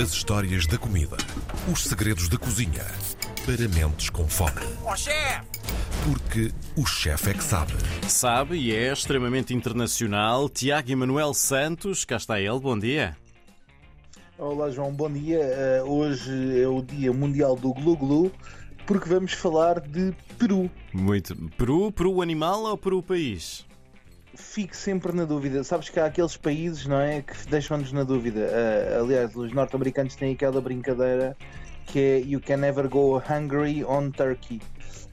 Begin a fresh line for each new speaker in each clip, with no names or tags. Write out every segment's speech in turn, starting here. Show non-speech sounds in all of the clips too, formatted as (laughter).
As histórias da comida. Os segredos da cozinha. Para mentes com fome.
Ó chefe!
Porque o chefe é que sabe.
Sabe e é extremamente internacional. Tiago Emanuel Santos, cá está ele, bom dia.
Olá João, bom dia. Uh, hoje é o Dia Mundial do Glu Glu, porque vamos falar de Peru.
Muito. Peru, Peru animal ou Peru país?
Fico sempre na dúvida. Sabes que há aqueles países, não é, que deixam-nos na dúvida. Uh, aliás, os norte-americanos têm aquela brincadeira que é You can never go hungry on Turkey.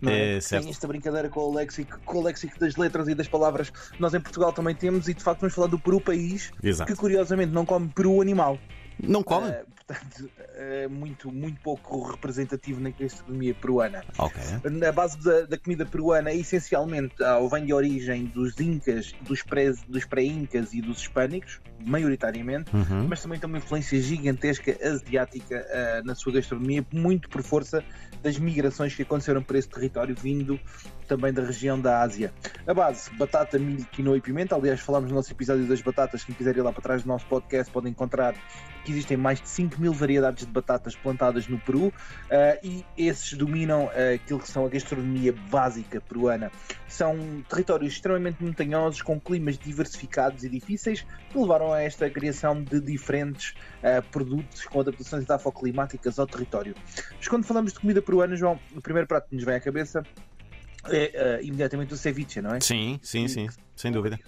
Não é?
É, certo.
Tem esta brincadeira com o, léxico, com o léxico das letras e das palavras. Nós em Portugal também temos, e de facto vamos falar do Peru país,
Exato.
que curiosamente não come peru animal.
Não come?
Uh, portanto, é muito, muito pouco representativo na gastronomia peruana.
Ok.
Na base da, da comida peruana, essencialmente, ah, vem de origem dos incas, dos pré- dos pré-incas e dos hispânicos, maioritariamente,
Uhum.
mas também tem uma influência gigantesca asiática ah, na sua gastronomia, muito por força das migrações que aconteceram para esse território, vindo também da região da Ásia. A base, batata, milho, quinoa e pimenta. Aliás, falámos no nosso episódio das batatas. Quem quiser ir lá para trás do nosso podcast pode encontrar que existem mais de 5 mil variedades de batatas plantadas no Peru ah, e esses dominam ah, aquilo que são a gastronomia básica peruana. São territórios extremamente montanhosos, com climas diversificados e difíceis, que levaram a esta criação de diferentes ah, produtos com adaptações edafoclimáticas ao território. Mas quando falamos de comida peruana, João, o primeiro prato que nos vem à cabeça é ah, imediatamente o ceviche, não é?
Sim, sim, sim, sem dúvida.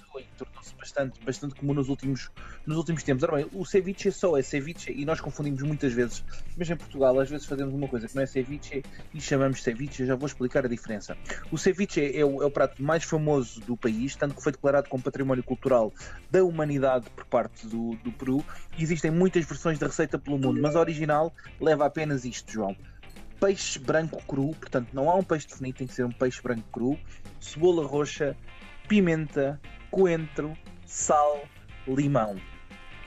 Bastante, bastante comum nos últimos, nos últimos tempos. Ora bem, o ceviche só é ceviche e nós confundimos muitas vezes. Mesmo em Portugal, às vezes fazemos uma coisa que não é ceviche e chamamos ceviche. Já vou explicar a diferença. O ceviche é o, é o prato mais famoso do país, tanto que foi declarado como património cultural da humanidade por parte do, do Peru. Existem muitas versões da receita pelo mundo, mas a original leva apenas isto, João peixe branco cru, portanto não há um peixe definido, tem que ser um peixe branco cru, cebola roxa, pimenta, coentro, sal, limão.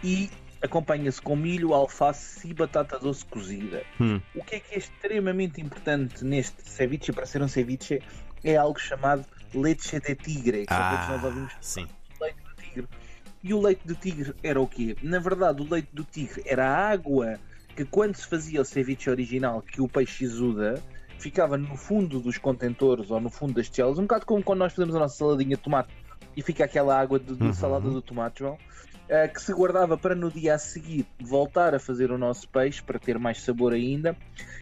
E acompanha-se com milho, alface e batata doce cozida.
Hum.
O que é que é extremamente importante neste ceviche, para ser um ceviche, é algo chamado leite de tigre, que nós
Ah,
ouvimos
sim.
leite do tigre. E o leite do tigre era o quê? Na verdade, o leite do tigre era a água que, quando se fazia o ceviche original, que o peixe exuda, ficava no fundo dos contentores ou no fundo das telas, um bocado como quando nós fazemos a nossa saladinha de tomate e fica aquela água de, de
Uhum.
salada do tomate, João, eh, que se guardava para no dia a seguir voltar a fazer o nosso peixe, para ter mais sabor ainda,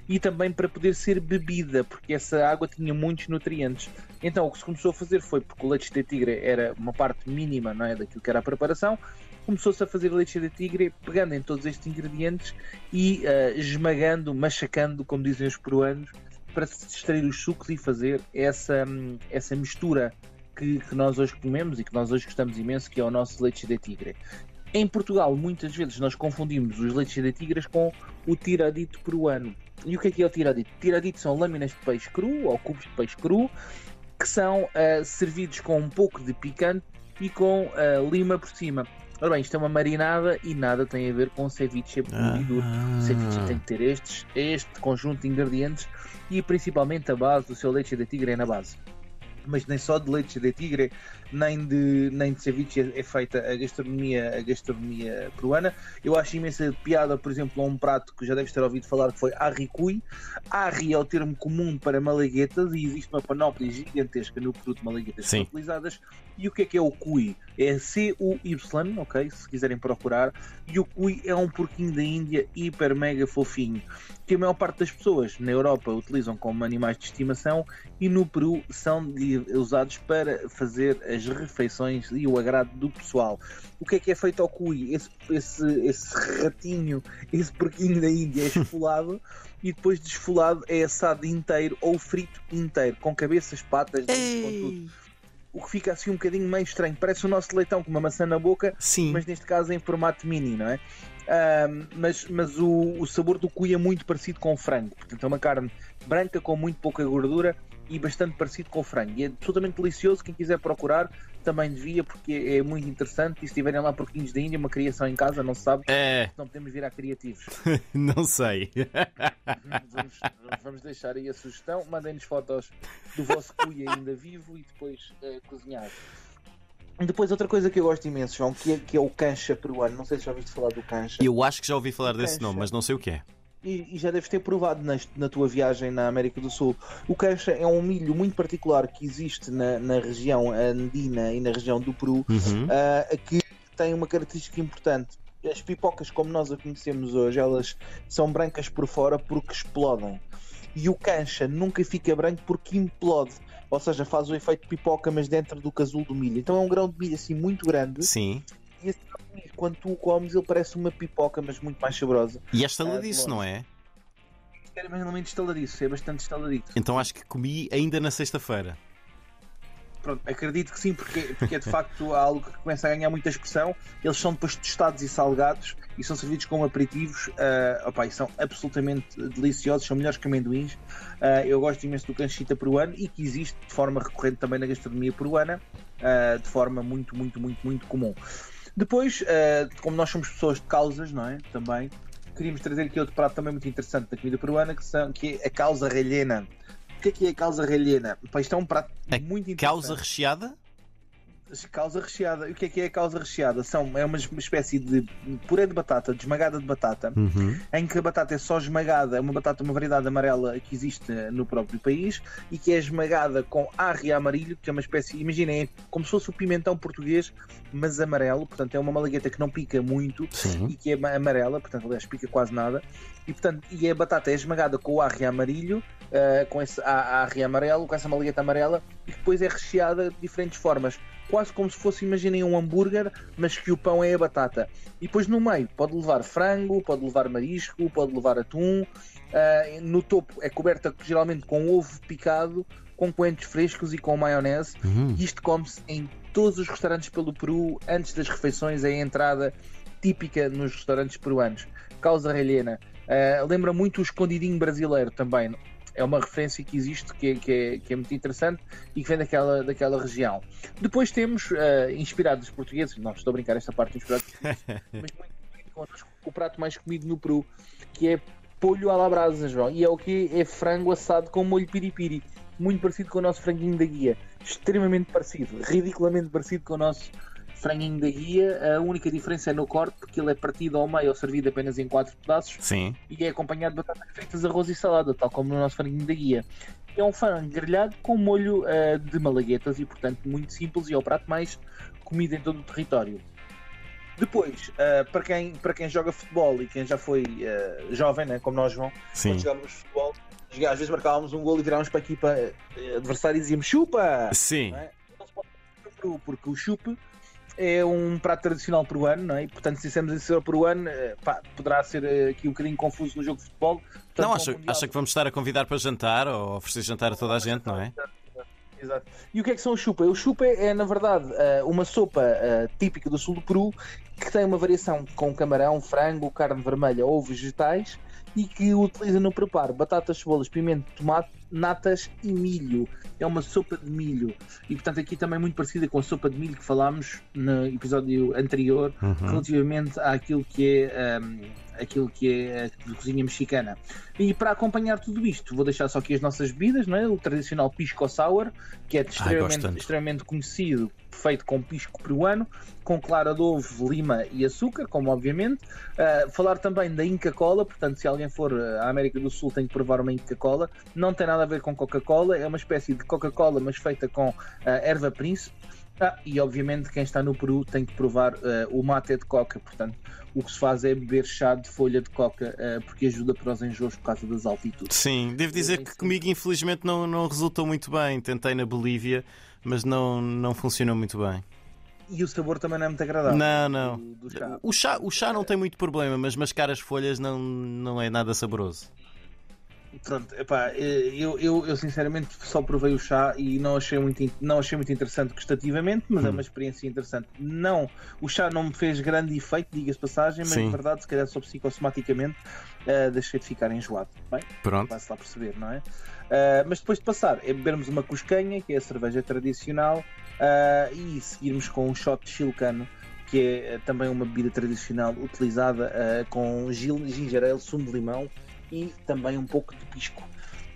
e também para poder ser bebida, porque essa água tinha muitos nutrientes. Então o que se começou a fazer foi, porque o leite de tigre era uma parte mínima não é, daquilo que era a preparação, começou-se a fazer leite de tigre pegando em todos estes ingredientes e eh, esmagando, machacando, como dizem os peruanos, para se extrair os sucos e fazer essa, hum, essa mistura que, que nós hoje comemos e que nós hoje gostamos imenso, que é o nosso leite de tigre. Em Portugal, muitas vezes nós confundimos os leites de tigres com o tiradito peruano. E o que é que é o tiradito? Tiradito são lâminas de peixe cru ou cubos de peixe cru que são ah, servidos com um pouco de picante e com ah, lima por cima. Ora bem, isto é uma marinada e nada tem a ver com ceviche puro e duro. O ceviche tem que ter estes, este conjunto de ingredientes e principalmente a base do seu leite de tigre é na base. Mas nem só de leite de tigre, nem de, nem de ceviche é, feita a gastronomia, a gastronomia peruana. Eu acho imensa piada, por exemplo, a um prato que já deves ter ouvido falar que foi arricui. Arri é o termo comum para malaguetas e existe uma panóplia gigantesca no Peru de malaguetas que são
Sim.
utilizadas. E o que é que é o cui? É C-U-Y, ok? Se quiserem procurar. E o cui é um porquinho da Índia hiper mega fofinho. Que a maior parte das pessoas na Europa utilizam como animais de estimação e no Peru são de- usados para fazer as refeições e o agrado do pessoal. O que é que é feito ao cui? Esse, esse, esse ratinho, esse porquinho da Índia é (laughs) esfolado e depois de esfolado é assado inteiro ou frito inteiro, com cabeças, patas, dentes, com tudo. O que fica assim um bocadinho meio estranho. Parece o nosso leitão com uma maçã na boca,
Sim.
mas neste caso em formato mini, não é? Ahm, mas mas o, o sabor do cuy é muito parecido com o frango. Portanto, é uma carne branca com muito pouca gordura e bastante parecido com o frango. E é absolutamente delicioso. Quem quiser procurar também devia, porque é muito interessante. E se tiverem lá porquinhos da Índia, uma criação em casa, não se sabe,
É,
não podemos virar criativos. (laughs)
não sei.
Vamos, vamos deixar aí a sugestão. Mandem-nos fotos do vosso cuy ainda vivo e depois eh, cozinhado. Depois, outra coisa que eu gosto imenso, João, que é, que é o cancha peruano. Não sei se já ouviste falar do cancha.
Eu acho que já ouvi falar desse nome, mas não sei o que é.
E, e já deves ter provado na tua viagem na América do Sul. O cancha é um milho muito particular que existe na, na região andina e na região do Peru,
Uhum.
ah, que tem uma característica importante. As pipocas, como nós a conhecemos hoje, elas são brancas por fora porque explodem. E o cancha nunca fica branco porque implode. Ou seja, faz o efeito pipoca, mas dentro do casulo do milho. Então é um grão de milho assim muito grande.
Sim.
E esse quando tu o comes, ele parece uma pipoca, mas muito mais saborosa.
E é estaladiço,
de
não é?
É realmente estaladiço, é bastante estaladiço.
Então acho que comi ainda na sexta-feira.
Pronto, acredito que sim, porque, porque é de facto algo que começa a ganhar muita expressão. Eles são depois tostados e salgados e são servidos como aperitivos. ah, opa, e são absolutamente deliciosos, são melhores que amendoins. Ah, eu gosto imenso do canchita peruano e que existe de forma recorrente também na gastronomia peruana, ah, de forma muito, muito, muito, muito comum. Depois, ah, como nós somos pessoas de causas, não é? Também queríamos trazer aqui outro prato também muito interessante da comida peruana, que, são, que é a causa relhena. O que é que é a causa relhena? Pá, isto é um prato
A
muito interessante.
Causa recheada?
Causa recheada. E o que é que é a causa recheada? São, é uma espécie de puré de batata, de esmagada de batata,
Uhum.
em que a batata é só esmagada, é uma batata, uma variedade amarela que existe no próprio país e que é esmagada com arre amarilho, que é uma espécie, imaginem, é como se fosse o pimentão português, mas amarelo, portanto é uma malagueta que não pica muito
Sim.
e que é ma- amarela, portanto, aliás, pica quase nada. E, portanto, e a batata é esmagada com o arre amarilho, ah, com esse arre amarelo, com essa malagueta amarela, e depois é recheada de diferentes formas. Quase como se fosse, imaginem, um hambúrguer, mas que o pão é a batata. E depois no meio pode levar frango, pode levar marisco, pode levar atum. Ah, no topo é coberta geralmente com ovo picado, com coentros frescos e com maionese.
Uhum.
Isto come-se em todos os restaurantes pelo Peru, antes das refeições, é a entrada típica nos restaurantes peruanos. Causa relhena. Uh, lembra muito o escondidinho brasileiro também. É uma referência que existe, que é, que é, que é muito interessante e que vem daquela, daquela região. Depois temos, uh, inspirados dos portugueses, não estou a brincar esta parte inspirado dos portugueses, (laughs) mas muito connosco, o prato mais comido no Peru, que é polho à la brasa, João. E é o que? É frango assado com molho piripiri. Muito parecido com o nosso franguinho da guia. Extremamente parecido. Ridiculamente parecido com o nosso franguinho da guia. A única diferença é no corte, porque ele é partido ao meio ou servido apenas em quatro pedaços
Sim.
e é acompanhado de batatas fritas, arroz e salada, tal como no nosso franguinho da guia. É um frango grelhado com molho ah, de malaguetas e, portanto, muito simples e é o prato mais comido em todo o território. Depois, ah, para, quem, para quem joga futebol e quem já foi ah, jovem, né, como nós, João,
Sim.
quando jogávamos futebol, às vezes marcávamos um gol e virávamos para a equipa adversária e dizíamos chupa!
Sim.
não é? Porque o chupe é um prato tradicional peruano, não é? E, portanto, se dissermos isso peruano, eh, pá, poderá ser eh, aqui um bocadinho confuso no jogo de futebol. Portanto,
Não, acha, acha que vamos estar a convidar para jantar ou oferecer jantar a toda a gente, não é?
Exato. E o que é que são os chupa? O chupa é, na verdade, eh, uma sopa típica do sul do Peru que tem uma variação com camarão, frango, carne vermelha ou vegetais e que utiliza no preparo batatas, cebolas, pimento, tomate, natas e milho. É uma sopa de milho. E portanto aqui também muito parecida com a sopa de milho que falámos no episódio anterior
Uhum.
relativamente àquilo que é hum, aquilo que é a cozinha mexicana. E para acompanhar tudo isto, vou deixar só aqui as nossas bebidas, não é? o tradicional pisco sour, que é extremamente,
tanto.
extremamente conhecido, feito com pisco peruano, com clara de ovo, lima e açúcar, como obviamente. Uh, falar também da Inca Cola, portanto, se alguém for uh, à América do Sul tem que provar uma Inca Cola. Não tem nada a ver com Coca-Cola, é uma espécie de Coca-Cola, mas feita com uh, erva príncipe. Ah, e obviamente quem está no Peru tem que provar uh, o mate de coca, portanto o que se faz é beber chá de folha de coca uh, porque ajuda para os enjoos por causa das altitudes.
Sim, devo dizer que comigo infelizmente não, não resultou muito bem. Tentei na Bolívia, mas não, não funcionou muito bem.
E o sabor também não é muito agradável.
Não, não.
Do, do chá.
O chá, o chá não tem muito problema, mas mascar as folhas não, não é nada saboroso.
Pronto, epá, eh, eu, eu, eu sinceramente só provei o chá e não achei muito, não achei muito interessante gustativamente, mas é
Hum.
uma experiência interessante. Não, o chá não me fez grande efeito, diga-se passagem, mas
Sim.
de verdade, se calhar só psicossomaticamente, eh, deixei de ficar enjoado. Bem,
Pronto.
vai-se lá perceber, não é? Ah, mas depois de passar, é bebermos uma cuscanha, que é a cerveja tradicional, ah, e seguirmos com um shot de chilcano, que é também uma bebida tradicional utilizada ah, com gil, ginger ale, sumo de limão e também um pouco de pisco.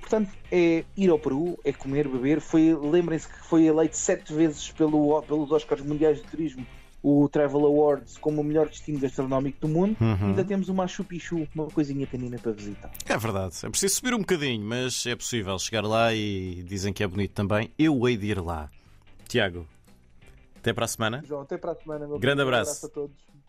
Portanto, é ir ao Peru, é comer, beber. Foi, lembrem-se que foi eleito sete vezes pelo, pelos Oscars Mundiais de Turismo o Travel Awards como o melhor destino gastronómico do mundo.
Uhum.
Ainda temos o Machu Picchu, uma coisinha pequenina para visitar.
É verdade, é preciso subir um bocadinho, mas é possível chegar lá e dizem que é bonito também. Eu hei de ir lá. Tiago, até para a semana.
João, até para a semana. Meu
Grande abraço.
abraço a todos.